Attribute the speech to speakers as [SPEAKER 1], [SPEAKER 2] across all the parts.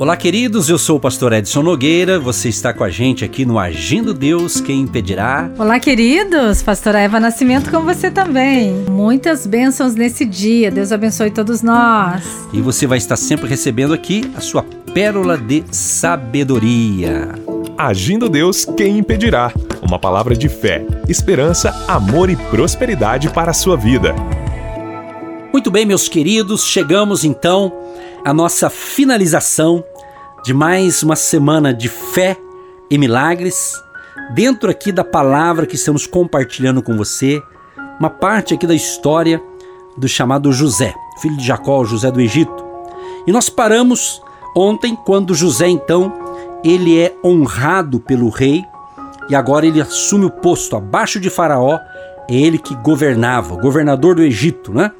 [SPEAKER 1] Olá, queridos. Eu sou o pastor Edson Nogueira. Você está com a gente aqui no Agindo Deus, quem impedirá?
[SPEAKER 2] Olá, queridos. Pastora Eva Nascimento com você também. Muitas bênçãos nesse dia. Deus abençoe todos nós.
[SPEAKER 1] E você vai estar sempre recebendo aqui a sua pérola de sabedoria.
[SPEAKER 3] Agindo Deus, quem impedirá? Uma palavra de fé, esperança, amor e prosperidade para a sua vida.
[SPEAKER 1] Muito bem, meus queridos, chegamos então à nossa finalização de mais uma semana de fé e milagres, dentro aqui da palavra que estamos compartilhando com você, uma parte aqui da história do chamado José, filho de Jacó, José do Egito. E nós paramos ontem quando José então ele é honrado pelo rei e agora ele assume o posto abaixo de Faraó, é ele que governava, governador do Egito, né?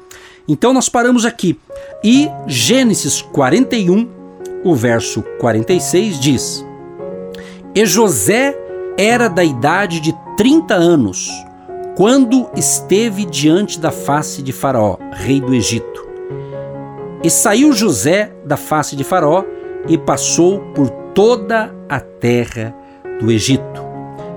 [SPEAKER 1] Então nós paramos aqui. E Gênesis 41 o verso 46 diz: E José era da idade de 30 anos, quando esteve diante da face de Faraó, rei do Egito. E saiu José da face de Faraó e passou por toda a terra do Egito.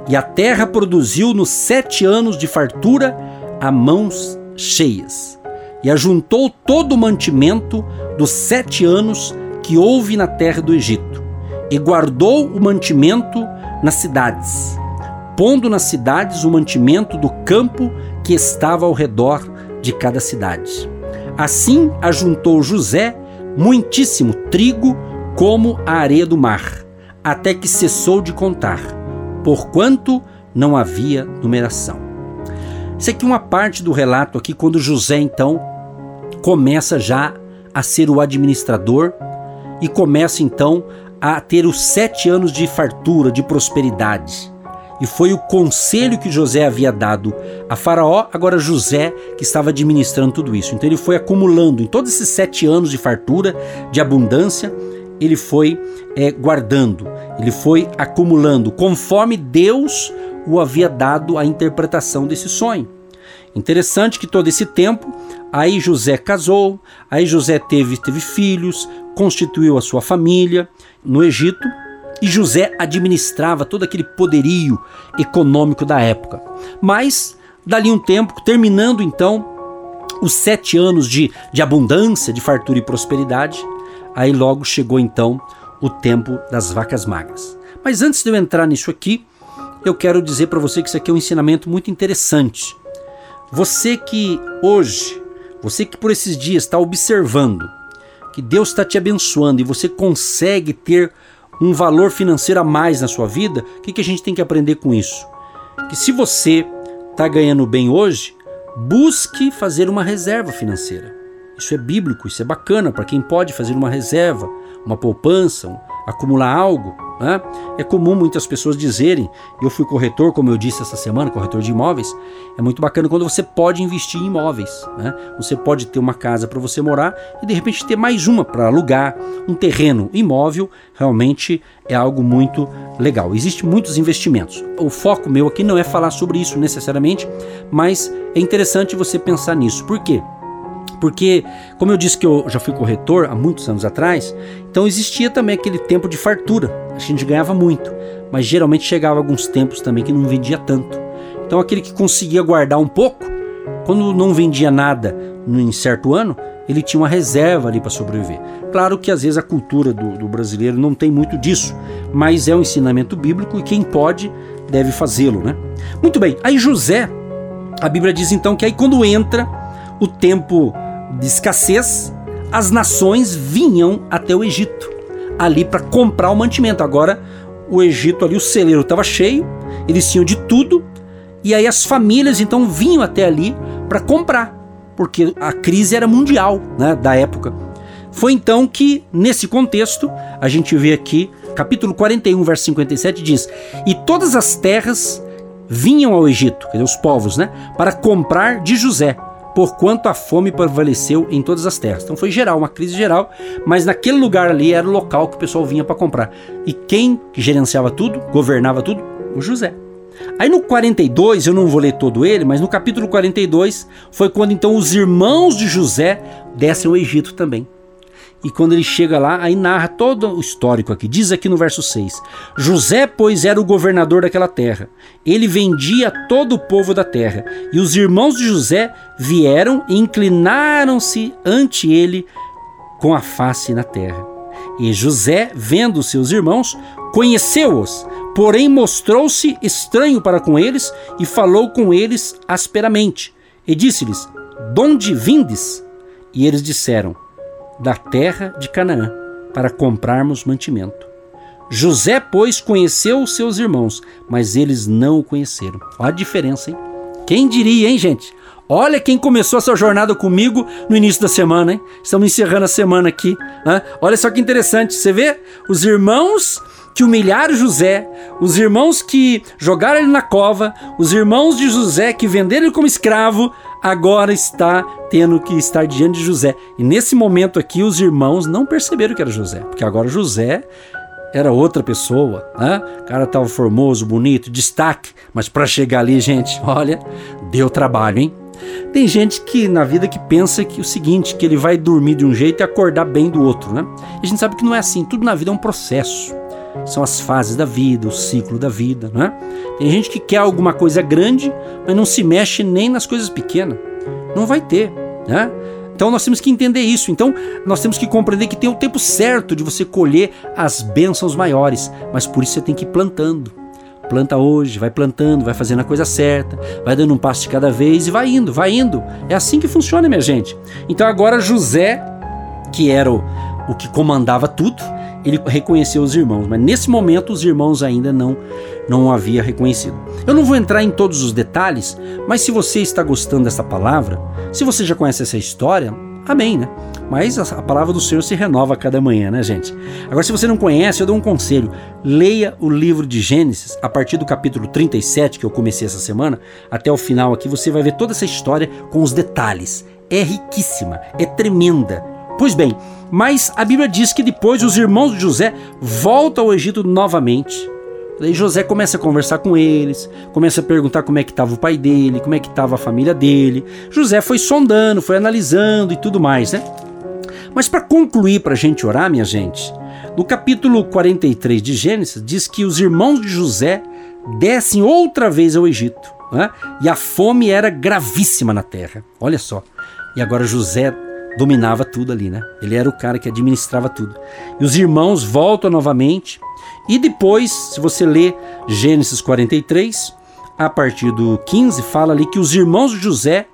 [SPEAKER 1] E a terra produziu nos sete anos de fartura a mãos cheias. E ajuntou todo o mantimento dos sete anos que houve na terra do Egito, e guardou o mantimento nas cidades, pondo nas cidades o mantimento do campo que estava ao redor de cada cidade. Assim ajuntou José muitíssimo trigo como a areia do mar, até que cessou de contar, porquanto não havia numeração. Isso aqui é uma parte do relato aqui quando José então começa já a ser o administrador e começa então a ter os sete anos de fartura, de prosperidade. E foi o conselho que José havia dado a Faraó, agora José que estava administrando tudo isso. Então ele foi acumulando em todos esses sete anos de fartura, de abundância, ele foi é, guardando, ele foi acumulando, conforme Deus o havia dado a interpretação desse sonho. Interessante que todo esse tempo, aí José casou, aí José teve, teve filhos, constituiu a sua família no Egito e José administrava todo aquele poderio econômico da época. Mas, dali um tempo, terminando então os sete anos de, de abundância, de fartura e prosperidade, aí logo chegou então o tempo das vacas magras. Mas antes de eu entrar nisso aqui, eu quero dizer para você que isso aqui é um ensinamento muito interessante. Você que hoje, você que por esses dias está observando que Deus está te abençoando e você consegue ter um valor financeiro a mais na sua vida, o que, que a gente tem que aprender com isso? Que se você está ganhando bem hoje, busque fazer uma reserva financeira. Isso é bíblico, isso é bacana para quem pode fazer uma reserva, uma poupança, acumular algo. Né? É comum muitas pessoas dizerem, eu fui corretor, como eu disse essa semana, corretor de imóveis. É muito bacana quando você pode investir em imóveis. Né? Você pode ter uma casa para você morar e de repente ter mais uma para alugar, um terreno imóvel. Realmente é algo muito legal. Existem muitos investimentos. O foco meu aqui não é falar sobre isso necessariamente, mas é interessante você pensar nisso. Por quê? Porque, como eu disse que eu já fui corretor há muitos anos atrás, então existia também aquele tempo de fartura. A gente ganhava muito, mas geralmente chegava alguns tempos também que não vendia tanto. Então aquele que conseguia guardar um pouco, quando não vendia nada em certo ano, ele tinha uma reserva ali para sobreviver. Claro que às vezes a cultura do, do, brasileiro não tem muito disso, mas é um ensinamento bíblico e quem pode deve fazê-lo, né? Muito bem, aí José, a Bíblia diz então que aí quando entra o tempo de escassez, as nações vinham até o Egito, ali para comprar o mantimento. Agora, o Egito ali, o celeiro estava cheio, eles tinham de tudo, e aí as famílias então vinham até ali para comprar, porque a crise era mundial né, da época. Foi então que, nesse contexto, a gente vê aqui, capítulo 41, verso 57, diz: E todas as terras vinham ao Egito, quer dizer, os povos, né, para comprar de José porquanto a fome prevaleceu em todas as terras. Então foi geral, uma crise geral, mas naquele lugar ali era o local que o pessoal vinha para comprar. E quem gerenciava tudo, governava tudo? O José. Aí no 42, eu não vou ler todo ele, mas no capítulo 42 foi quando então os irmãos de José descem ao Egito também. E quando ele chega lá, aí narra todo o histórico aqui. Diz aqui no verso 6: José, pois, era o governador daquela terra. Ele vendia todo o povo da terra. E os irmãos de José vieram e inclinaram-se ante ele com a face na terra. E José, vendo seus irmãos, conheceu-os, porém mostrou-se estranho para com eles e falou com eles asperamente. E disse-lhes: Donde vindes? E eles disseram: da terra de Canaã, para comprarmos mantimento. José, pois, conheceu os seus irmãos, mas eles não o conheceram. Olha a diferença, hein? Quem diria, hein, gente? Olha quem começou essa jornada comigo no início da semana, hein? Estamos encerrando a semana aqui. Né? Olha só que interessante. Você vê? Os irmãos que humilharam José, os irmãos que jogaram ele na cova, os irmãos de José que venderam ele como escravo, agora está tendo que estar diante de José. E nesse momento aqui, os irmãos não perceberam que era José, porque agora José era outra pessoa, né? O cara estava formoso, bonito, destaque, mas para chegar ali, gente, olha, deu trabalho, hein? Tem gente que na vida que pensa que o seguinte, que ele vai dormir de um jeito e acordar bem do outro, né? E a gente sabe que não é assim, tudo na vida é um processo. São as fases da vida, o ciclo da vida, né? Tem gente que quer alguma coisa grande, mas não se mexe nem nas coisas pequenas. Não vai ter, né? Então nós temos que entender isso. Então nós temos que compreender que tem o tempo certo de você colher as bênçãos maiores, mas por isso você tem que ir plantando. Planta hoje, vai plantando, vai fazendo a coisa certa, vai dando um passo de cada vez e vai indo, vai indo. É assim que funciona, minha gente. Então agora José, que era o, o que comandava tudo, ele reconheceu os irmãos, mas nesse momento os irmãos ainda não não o havia reconhecido. Eu não vou entrar em todos os detalhes, mas se você está gostando dessa palavra, se você já conhece essa história, amém, né? Mas a, palavra do Senhor se renova a cada manhã, né, gente? Agora, se você não conhece, eu dou um conselho: leia o livro de Gênesis a partir do capítulo 37, que eu comecei essa semana, até o final aqui, você vai ver toda essa história com os detalhes. É riquíssima, é tremenda, Pois bem, mas a Bíblia diz que depois os irmãos de José voltam ao Egito novamente. Daí José começa a conversar com eles, começa a perguntar como é que estava o pai dele, como é que estava a família dele. José foi sondando, foi analisando e tudo mais, né? Mas para concluir, para a gente orar, minha gente, no capítulo 43 de Gênesis diz que os irmãos de José descem outra vez ao Egito, né? e a fome era gravíssima na terra. Olha só. E agora José dominava tudo ali, né? Ele era o cara que administrava tudo. E os irmãos voltam novamente. E depois, se você ler Gênesis 43, a partir do 15, fala ali que os irmãos de José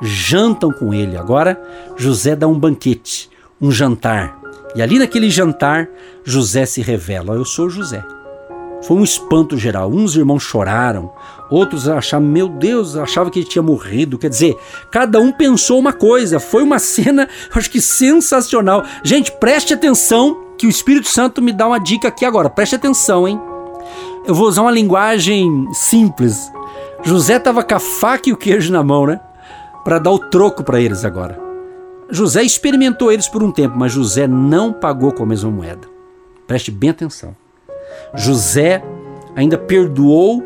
[SPEAKER 1] jantam com ele. Agora, José dá um banquete, um jantar. E ali naquele jantar, José se revela: Eu sou José. Foi um espanto geral. Uns irmãos choraram, outros achavam, meu Deus, achavam que ele tinha morrido. Quer dizer, cada um pensou uma coisa. Foi uma cena, acho que sensacional. Gente, preste atenção que o Espírito Santo me dá uma dica aqui agora. Preste atenção, hein? Eu vou usar uma linguagem simples. José estava com a faca e o queijo na mão, né? Para dar o troco para eles agora. José experimentou eles por um tempo, mas José não pagou com a mesma moeda. Preste bem atenção. José ainda perdoou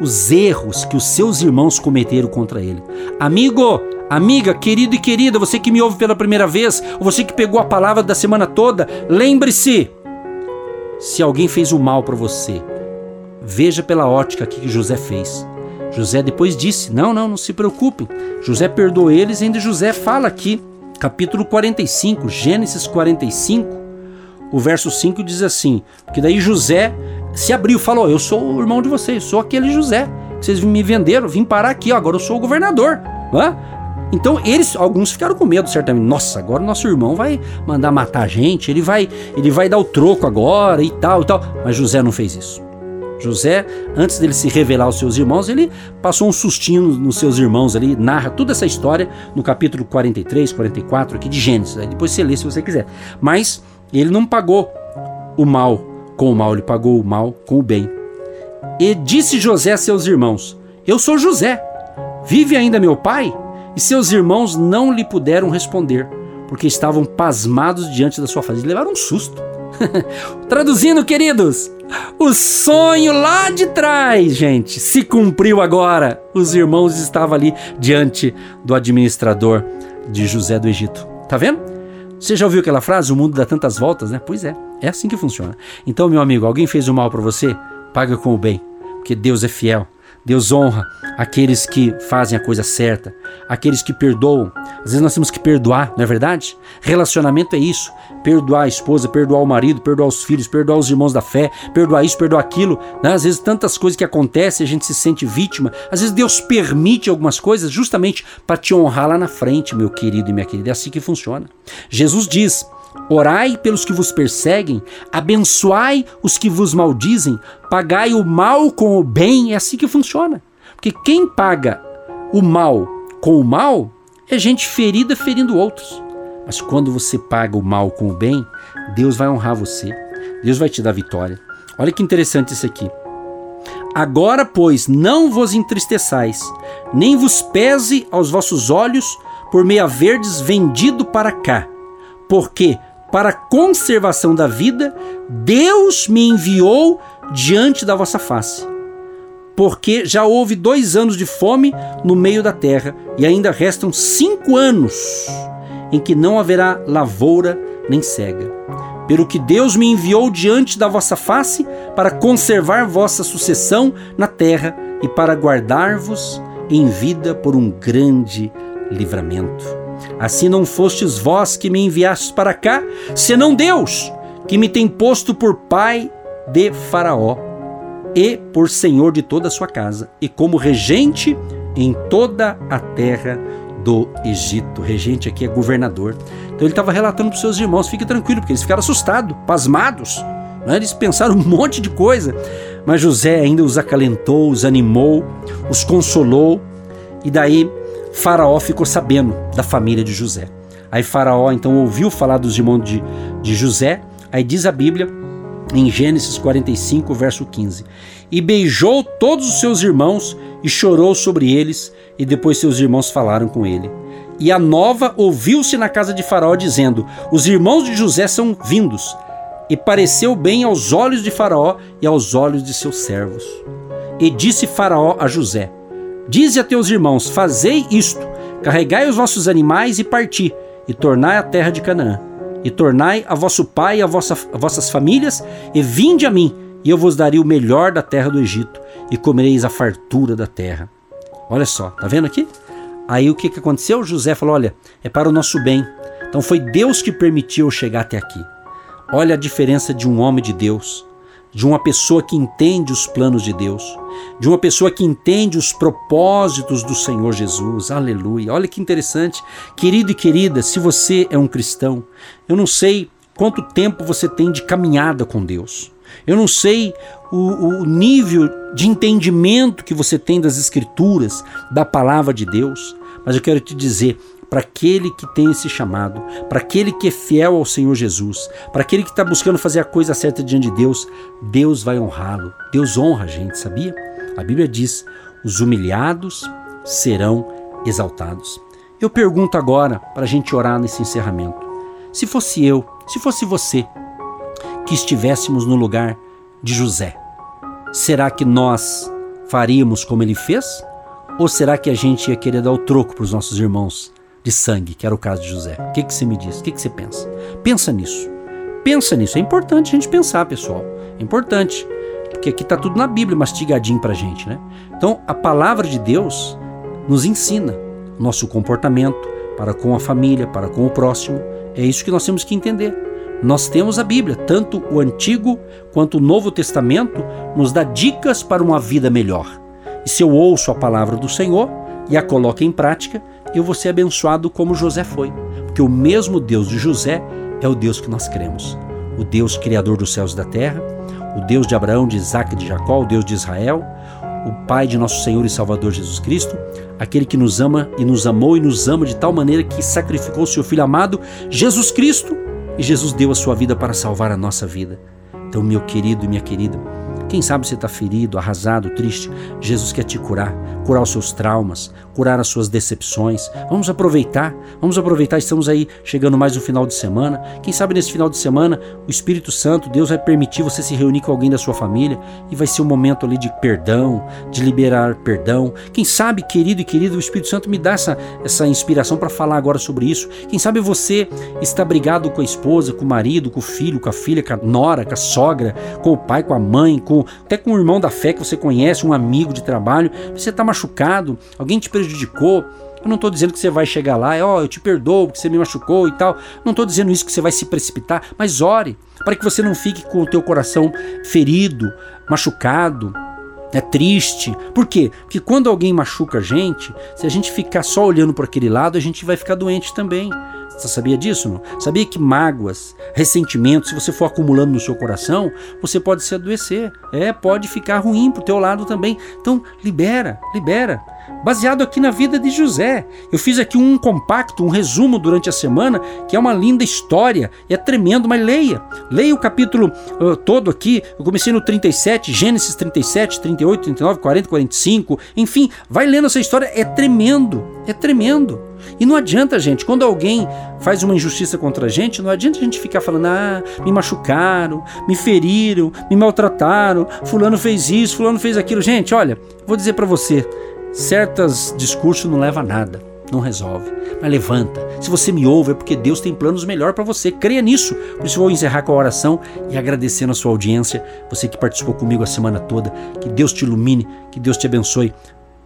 [SPEAKER 1] os erros que os seus irmãos cometeram contra ele. Amigo, amiga, querido e querida, você que me ouve pela primeira vez, ou você que pegou a palavra da semana toda, lembre-se: se alguém fez o mal para você, veja pela ótica que José fez. José depois disse: Não, não, não se preocupe. José perdoou eles, ainda José fala aqui, capítulo 45, Gênesis 45, o verso 5 diz assim: porque daí José se abriu, falou: Eu sou o irmão de vocês, sou aquele José. Vocês me venderam, vim parar aqui, ó, agora eu sou o governador. Hã? Então eles, alguns ficaram com medo, certamente. Nossa, agora o nosso irmão vai mandar matar a gente, ele vai, ele vai dar o troco agora e tal e tal. Mas José não fez isso. José, antes dele se revelar aos seus irmãos, ele passou um sustinho nos seus irmãos ali, narra toda essa história no capítulo 43, 44 aqui de Gênesis. Aí depois você lê se você quiser. Mas ele não pagou o mal com o mal, ele pagou o mal com o bem. E disse José a seus irmãos: Eu sou José. Vive ainda meu pai? E seus irmãos não lhe puderam responder, porque estavam pasmados diante da sua face. Eles levaram um susto. Traduzindo, queridos, o sonho lá de trás, gente, se cumpriu agora. Os irmãos estavam ali diante do administrador de José do Egito. Tá vendo? Você já ouviu aquela frase? O mundo dá tantas voltas, né? Pois é, é assim que funciona. Então, meu amigo, alguém fez o mal para você? Paga com o bem, porque Deus é fiel. Deus honra aqueles que fazem a coisa certa, aqueles que perdoam. Às vezes nós temos que perdoar, não é verdade? Relacionamento é isso: perdoar a esposa, perdoar o marido, perdoar os filhos, perdoar os irmãos da fé, perdoar isso, perdoar aquilo. Né? Às vezes tantas coisas que acontecem, a gente se sente vítima. Às vezes Deus permite algumas coisas justamente para te honrar lá na frente, meu querido e minha querida. É assim que funciona. Jesus diz: Orai pelos que vos perseguem, abençoai os que vos maldizem, pagai o mal com o bem. É assim que funciona. Porque quem paga o mal com o mal é gente ferida ferindo outros. Mas quando você paga o mal com o bem, Deus vai honrar você. Deus vai te dar vitória. Olha que interessante isso aqui. Agora, pois, não vos entristeçais, nem vos pese aos vossos olhos por me haverdes vendido para cá porque para a conservação da vida, Deus me enviou diante da vossa face. Porque já houve dois anos de fome no meio da terra, e ainda restam cinco anos em que não haverá lavoura nem cega. Pelo que Deus me enviou diante da vossa face para conservar vossa sucessão na terra e para guardar-vos em vida por um grande livramento. Assim não fostes vós que me enviastes para cá, senão Deus, que me tem posto por pai de Faraó e por senhor de toda a sua casa, e como regente em toda a terra do Egito. Regente aqui é governador. Então ele estava relatando para os seus irmãos: fique tranquilo, porque eles ficaram assustados, pasmados. Né? Eles pensaram um monte de coisa. Mas José ainda os acalentou, os animou, os consolou. E daí Faraó ficou sabendo da família de José. Aí Faraó então ouviu falar dos irmãos de, de José. Aí diz a Bíblia, em Gênesis 45, verso 15: E beijou todos os seus irmãos e chorou sobre eles, e depois seus irmãos falaram com ele. E a nova ouviu-se na casa de Faraó, dizendo: Os irmãos de José são vindos. E pareceu bem aos olhos de Faraó e aos olhos de seus servos. E disse Faraó a José: Dize a teus irmãos: Fazei isto: carregai os vossos animais e parti, e tornai a terra de Canaã. E tornai a vosso pai e a, vossa, a vossas famílias, e vinde a mim, e eu vos darei o melhor da terra do Egito, e comereis a fartura da terra. Olha só, tá vendo aqui? Aí o que, que aconteceu? José falou: Olha, é para o nosso bem. Então foi Deus que permitiu eu chegar até aqui. Olha a diferença de um homem de Deus de uma pessoa que entende os planos de Deus, de uma pessoa que entende os propósitos do Senhor Jesus. Aleluia. Olha que interessante. Querido e querida, se você é um cristão, eu não sei quanto tempo você tem de caminhada com Deus. Eu não sei o, o nível de entendimento que você tem das Escrituras, da palavra de Deus, mas eu quero te dizer: para aquele que tem esse chamado, para aquele que é fiel ao Senhor Jesus, para aquele que está buscando fazer a coisa certa diante de Deus, Deus vai honrá-lo. Deus honra a gente, sabia? A Bíblia diz: os humilhados serão exaltados. Eu pergunto agora, para a gente orar nesse encerramento: se fosse eu, se fosse você, que estivéssemos no lugar de José, será que nós faríamos como ele fez? Ou será que a gente ia querer dar o troco para os nossos irmãos de sangue, que era o caso de José. O que, que você me diz? O que, que você pensa? Pensa nisso. Pensa nisso. É importante a gente pensar, pessoal. É importante. Porque aqui está tudo na Bíblia mastigadinho para gente, né? Então, a palavra de Deus nos ensina nosso comportamento para com a família, para com o próximo. É isso que nós temos que entender. Nós temos a Bíblia, tanto o Antigo quanto o Novo Testamento nos dá dicas para uma vida melhor. E se eu ouço a palavra do Senhor e a coloco em prática, eu vou ser abençoado como José foi. Porque o mesmo Deus de José é o Deus que nós cremos. O Deus criador dos céus e da terra, o Deus de Abraão, de Isaac e de Jacó, o Deus de Israel, o Pai de nosso Senhor e Salvador Jesus Cristo, aquele que nos ama e nos amou e nos ama de tal maneira que sacrificou seu Filho amado, Jesus Cristo, e Jesus deu a sua vida para salvar a nossa vida. Então, meu querido e minha querida, Quem sabe você está ferido, arrasado, triste. Jesus quer te curar, curar os seus traumas, curar as suas decepções. Vamos aproveitar, vamos aproveitar. Estamos aí chegando mais no final de semana. Quem sabe nesse final de semana o Espírito Santo, Deus vai permitir você se reunir com alguém da sua família e vai ser um momento ali de perdão, de liberar perdão. Quem sabe, querido e querido, o Espírito Santo me dá essa, essa inspiração para falar agora sobre isso. Quem sabe você está brigado com a esposa, com o marido, com o filho, com a filha, com a nora, com a sogra, com o pai, com a mãe, com até com o irmão da fé que você conhece, um amigo de trabalho. Você está machucado, alguém te prejudicou. Eu não estou dizendo que você vai chegar lá, ó, oh, eu te perdoo porque você me machucou e tal. Não estou dizendo isso que você vai se precipitar, mas ore para que você não fique com o teu coração ferido, machucado, é triste. Por quê? Porque quando alguém machuca a gente, se a gente ficar só olhando por aquele lado, a gente vai ficar doente também. Você sabia disso? Não? Sabia que mágoas, ressentimentos, se você for acumulando no seu coração, você pode se adoecer. É, pode ficar ruim pro teu lado também. Então, libera, libera. Baseado aqui na vida de José. Eu fiz aqui um compacto, um resumo durante a semana, que é uma linda história, é tremendo, mas leia. Leia o capítulo uh, todo aqui. Eu comecei no 37, Gênesis 37, 38, 39, 40, 45. Enfim, vai lendo essa história, é tremendo, é tremendo. E não adianta, gente, quando alguém faz uma injustiça contra a gente, não adianta a gente ficar falando, ah, me machucaram, me feriram, me maltrataram, fulano fez isso, fulano fez aquilo. Gente, olha, vou dizer para você, certos discursos não levam a nada, não resolve. Mas levanta. Se você me ouve é porque Deus tem planos melhor para você. Creia nisso. Por isso vou encerrar com a oração e agradecendo a sua audiência, você que participou comigo a semana toda. Que Deus te ilumine, que Deus te abençoe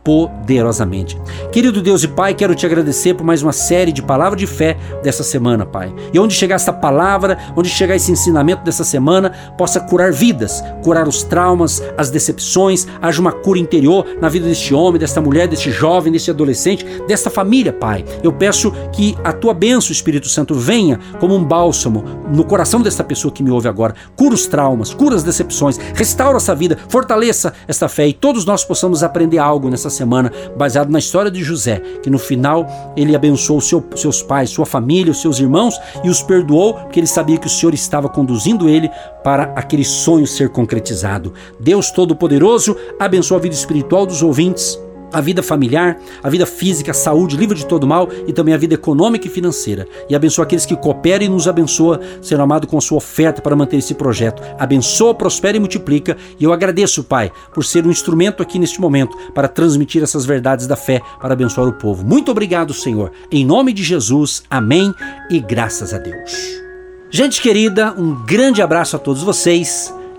[SPEAKER 1] poderosamente. Querido Deus e Pai, quero te agradecer por mais uma série de palavras de fé dessa semana, Pai. E onde chegar essa palavra, onde chegar esse ensinamento dessa semana, possa curar vidas, curar os traumas, as decepções, haja uma cura interior na vida deste homem, desta mulher, deste jovem, deste adolescente, desta família, Pai. Eu peço que a tua bênção, Espírito Santo, venha como um bálsamo no coração desta pessoa que me ouve agora. Cura os traumas, cura as decepções, restaura essa vida, fortaleça esta fé e todos nós possamos aprender algo nessa semana, baseado na história de José, que no final ele abençoou seu, seus pais, sua família, os seus irmãos e os perdoou, porque ele sabia que o Senhor estava conduzindo ele para aquele sonho ser concretizado. Deus Todo-Poderoso abençoa a vida espiritual dos ouvintes a vida familiar, a vida física, a saúde, livre de todo mal e também a vida econômica e financeira. E abençoa aqueles que cooperam e nos abençoa, Senhor amado, com a sua oferta para manter esse projeto. Abençoa, prospera e multiplica. E eu agradeço, Pai, por ser um instrumento aqui neste momento para transmitir essas verdades da fé para abençoar o povo. Muito obrigado, Senhor. Em nome de Jesus, amém e graças a Deus. Gente querida, um grande abraço a todos vocês